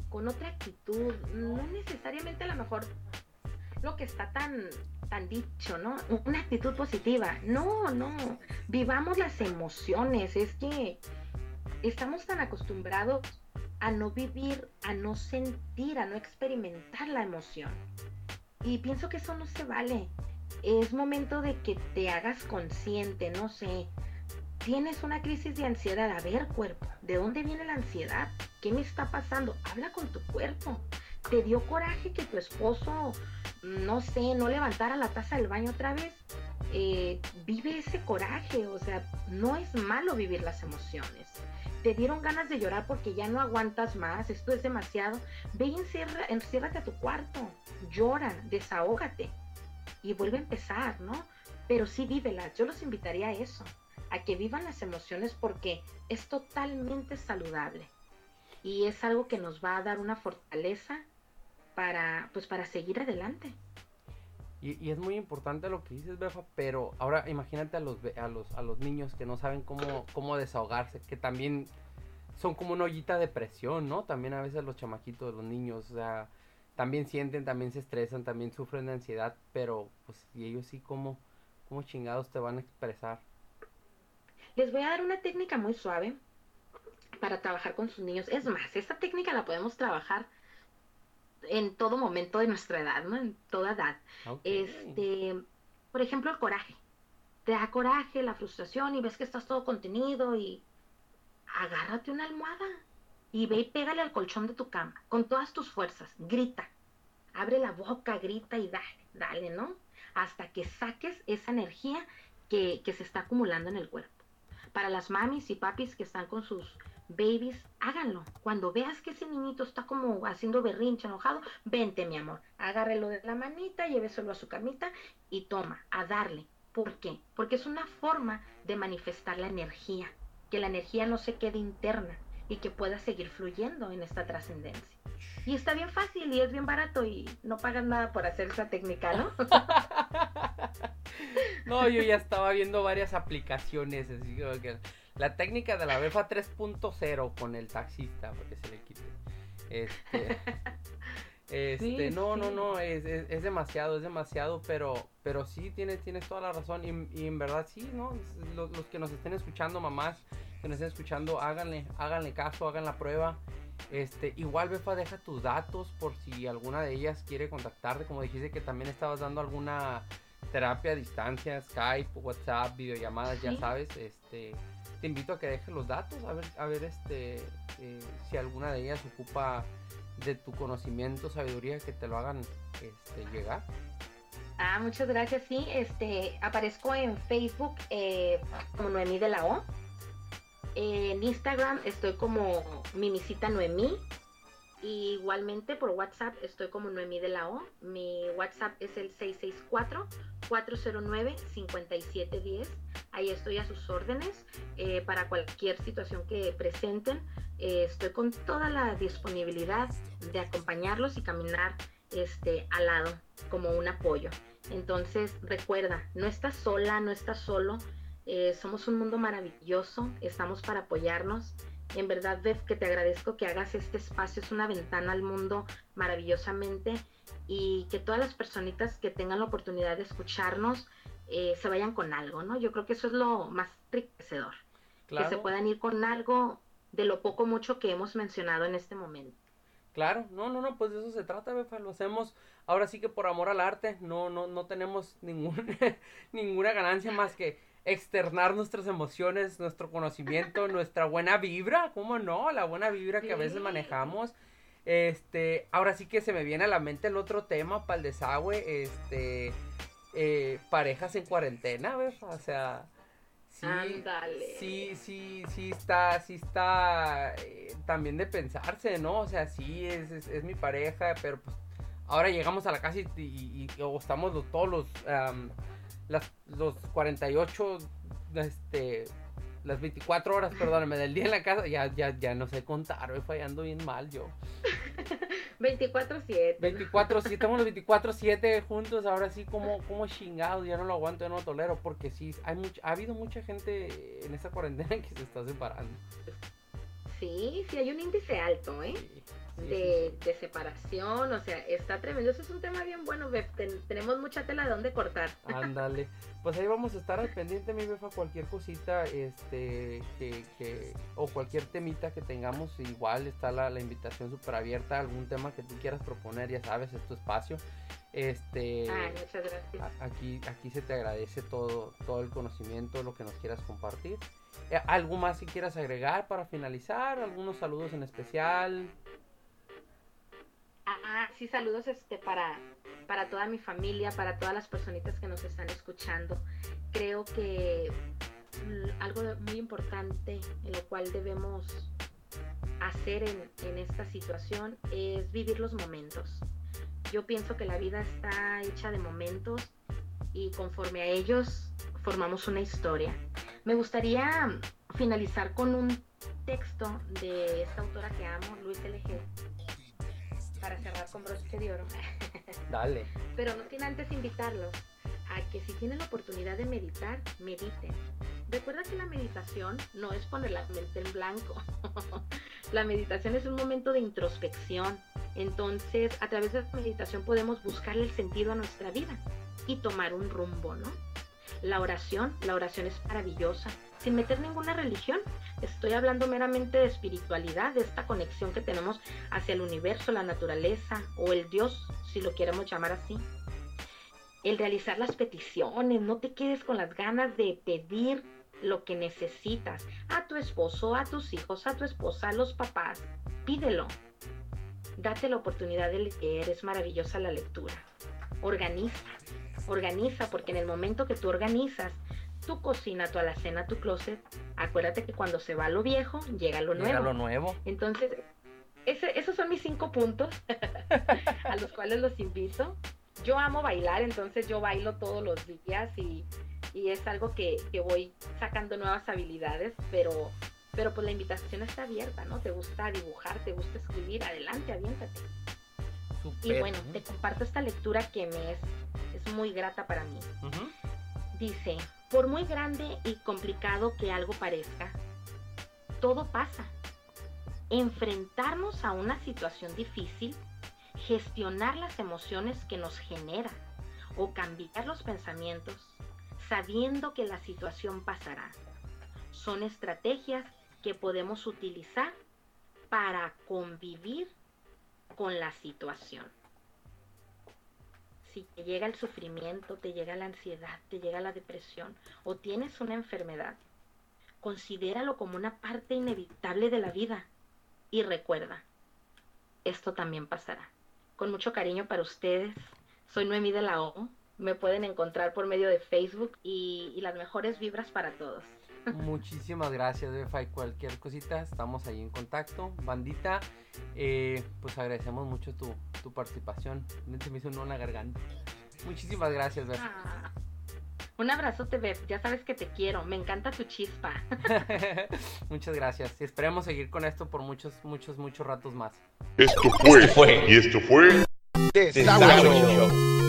con otra actitud, no necesariamente a lo mejor lo que está tan, tan dicho, ¿no? Una actitud positiva. No, no, vivamos las emociones, es que estamos tan acostumbrados a no vivir, a no sentir, a no experimentar la emoción. Y pienso que eso no se vale. Es momento de que te hagas consciente, no sé, tienes una crisis de ansiedad, a ver cuerpo, ¿de dónde viene la ansiedad? ¿Qué me está pasando? Habla con tu cuerpo. ¿Te dio coraje que tu esposo, no sé, no levantara la taza del baño otra vez? Eh, vive ese coraje, o sea, no es malo vivir las emociones. Te dieron ganas de llorar porque ya no aguantas más, esto es demasiado. Ve y encierra, enciérrate a tu cuarto, llora, desahógate y vuelve a empezar, ¿no? Pero sí vívelas, yo los invitaría a eso a que vivan las emociones porque es totalmente saludable y es algo que nos va a dar una fortaleza para pues para seguir adelante. Y, y es muy importante lo que dices, Befa, pero ahora imagínate a los, a los, a los niños que no saben cómo, cómo desahogarse, que también son como una ollita de presión, ¿no? También a veces los chamaquitos, los niños, o sea, también sienten, también se estresan, también sufren de ansiedad, pero pues y ellos sí, ¿cómo, cómo chingados te van a expresar? Les voy a dar una técnica muy suave para trabajar con sus niños. Es más, esta técnica la podemos trabajar en todo momento de nuestra edad, ¿no? En toda edad. Ok. Este, por ejemplo, el coraje. Te da coraje, la frustración y ves que estás todo contenido y agárrate una almohada y ve y pégale al colchón de tu cama con todas tus fuerzas. Grita. Abre la boca, grita y dale, dale, ¿no? Hasta que saques esa energía que, que se está acumulando en el cuerpo. Para las mamis y papis que están con sus babies, háganlo. Cuando veas que ese niñito está como haciendo berrinche, enojado, vente, mi amor, agárrelo de la manita, lléveselo a su camita y toma, a darle. ¿Por qué? Porque es una forma de manifestar la energía, que la energía no se quede interna y que pueda seguir fluyendo en esta trascendencia. Y está bien fácil y es bien barato y no pagas nada por hacer esa técnica, ¿no? [LAUGHS] No, yo ya estaba viendo varias aplicaciones, así que la técnica de la befa 3.0 con el taxista, porque se le quite. Este, [LAUGHS] este, Sí, no, no, sí. no, es, es, es demasiado, es demasiado, pero, pero sí tienes, tienes toda la razón y, y en verdad sí, ¿no? Los, los que nos estén escuchando, mamás, que nos estén escuchando, háganle, háganle caso, hagan la prueba. Este, igual Befa deja tus datos por si alguna de ellas quiere contactarte, como dijiste que también estabas dando alguna terapia a distancia, Skype, WhatsApp, videollamadas, ya Sí. sabes, este, te invito a que dejes los datos, a ver, a ver este, eh, si alguna de ellas ocupa de tu conocimiento, sabiduría, que te lo hagan este, llegar. Ah, muchas gracias. Sí, este, aparezco en Facebook eh, como Noemí de la O. En Instagram estoy como Mimicita Noemí. Y igualmente por WhatsApp estoy como Noemí de la O. Mi WhatsApp es el 664-409-5710. Ahí estoy a sus órdenes eh, para cualquier situación que presenten. Eh, estoy con toda la disponibilidad de acompañarlos y caminar este, al lado como un apoyo. Entonces, recuerda, no estás sola, no estás solo. eh, somos un mundo maravilloso, estamos para apoyarnos. En verdad, Bev, que te agradezco que hagas este espacio, es una ventana al mundo maravillosamente y que todas las personitas que tengan la oportunidad de escucharnos eh, se vayan con algo, ¿no? Yo creo que eso es lo más enriquecedor, que se puedan ir con algo de lo poco mucho que hemos mencionado en este momento. Claro, no, no, no, pues de eso se trata, Befa, lo hacemos ahora sí que por amor al arte, no, no, no tenemos ningún, [LAUGHS] ninguna ganancia más que externar nuestras emociones, nuestro conocimiento, [LAUGHS] nuestra buena vibra, ¿cómo no? La buena vibra que a veces manejamos. Este, ahora sí que se me viene a la mente el otro tema para el desagüe, este, eh, parejas en cuarentena, Befa, o sea, sí, sí, sí, sí está, sí está eh, también de pensarse, ¿no? O sea, sí, es, es, es mi pareja, pero pues ahora llegamos a la casa y, y- y- o estamos los- todos los, am, las, los 48, este, las 24 horas, perdóname, del día en la casa, ya, ya, ya no sé contar, voy fallando bien mal yo. [LAUGHS] 24-7. 24, sí, estamos los 24-7 juntos, ahora sí, como, como chingados, ya no lo aguanto, ya no lo tolero, porque sí, hay mucha, ha habido mucha gente en esta cuarentena [LAUGHS] que se está separando. Sí, sí, hay un índice alto, ¿eh? Sí, de, separación, o sea, está tremendo. Eso es un tema bien bueno, Bef. Ten- tenemos mucha tela de dónde cortar. Ándale. Pues ahí vamos a estar al pendiente, mi befa, cualquier cosita, este, que, que, o cualquier temita que tengamos, igual está la, la invitación súper abierta, algún tema que tú quieras proponer, ya sabes, es tu espacio. Este, Ay, muchas gracias. aquí, aquí se te agradece todo, todo el conocimiento, lo que nos quieras compartir. Eh, ¿Algo más que quieras agregar para finalizar? ¿Algunos saludos en especial? Ah, sí, saludos este para, para toda mi familia, para todas las personitas que nos están escuchando. Creo que mm, algo muy importante en lo cual debemos hacer en, en esta situación es vivir los momentos. Yo pienso que la vida está hecha de momentos y conforme a ellos formamos una historia. Me gustaría finalizar con un texto de esta autora que amo, Luis L.G., para cerrar con broche de oro. [LAUGHS] Dale. Pero no sin antes invitarlos a que si tienen la oportunidad de meditar, mediten. Recuerda que la meditación no es poner la mente en blanco. [LAUGHS] la meditación es un momento de introspección. Entonces, a través de la meditación podemos buscarle el sentido a nuestra vida y tomar un rumbo, ¿no? La oración, la oración es maravillosa, sin meter ninguna religión. Estoy hablando meramente de espiritualidad, de esta conexión que tenemos hacia el universo, la naturaleza o el Dios, si lo queremos llamar así el realizar las peticiones, no te quedes con las ganas de pedir lo que necesitas a tu esposo, a tus hijos, a tu esposa, a los papás. Pídelo. Date la oportunidad de leer, es maravillosa la lectura. Organiza, organiza, porque en el momento que tú organizas tu cocina, tu alacena, tu closet, acuérdate que cuando se va lo viejo, llega lo nuevo. Llega lo nuevo. Entonces, esos son mis cinco puntos [LAUGHS] a los cuales los invito yo amo bailar, entonces yo bailo todos los días y, es algo que, voy sacando nuevas habilidades, pero, pero pues la invitación está abierta, ¿no? Te gusta dibujar, te gusta escribir, adelante, aviéntate. Y bueno, te comparto esta lectura que me es, es muy grata para mí. Dice, por muy grande y complicado que algo parezca, todo pasa. Enfrentarnos a una situación difícil gestionar las emociones que nos genera o cambiar los pensamientos sabiendo que la situación pasará. Son estrategias que podemos utilizar para convivir con la situación. Si te llega el sufrimiento, te llega la ansiedad, te llega la depresión o tienes una enfermedad, considéralo como una parte inevitable de la vida y recuerda, esto también pasará con mucho cariño para ustedes. Soy Noemí de la O. Me pueden encontrar por medio de Facebook y, las mejores vibras para todos. Muchísimas gracias, Befa. cualquier cosita, estamos ahí en contacto. Bandita, eh, pues agradecemos mucho tu, tu participación. Se me hizo un la garganta. Muchísimas gracias, Befa. Ah, un abrazote, Bef. Ya sabes que te quiero. Me encanta tu chispa. [LAUGHS] Muchas gracias. Esperemos seguir con esto por muchos, muchos, muchos ratos más. Esto fue. Y esto fue. Desagüe.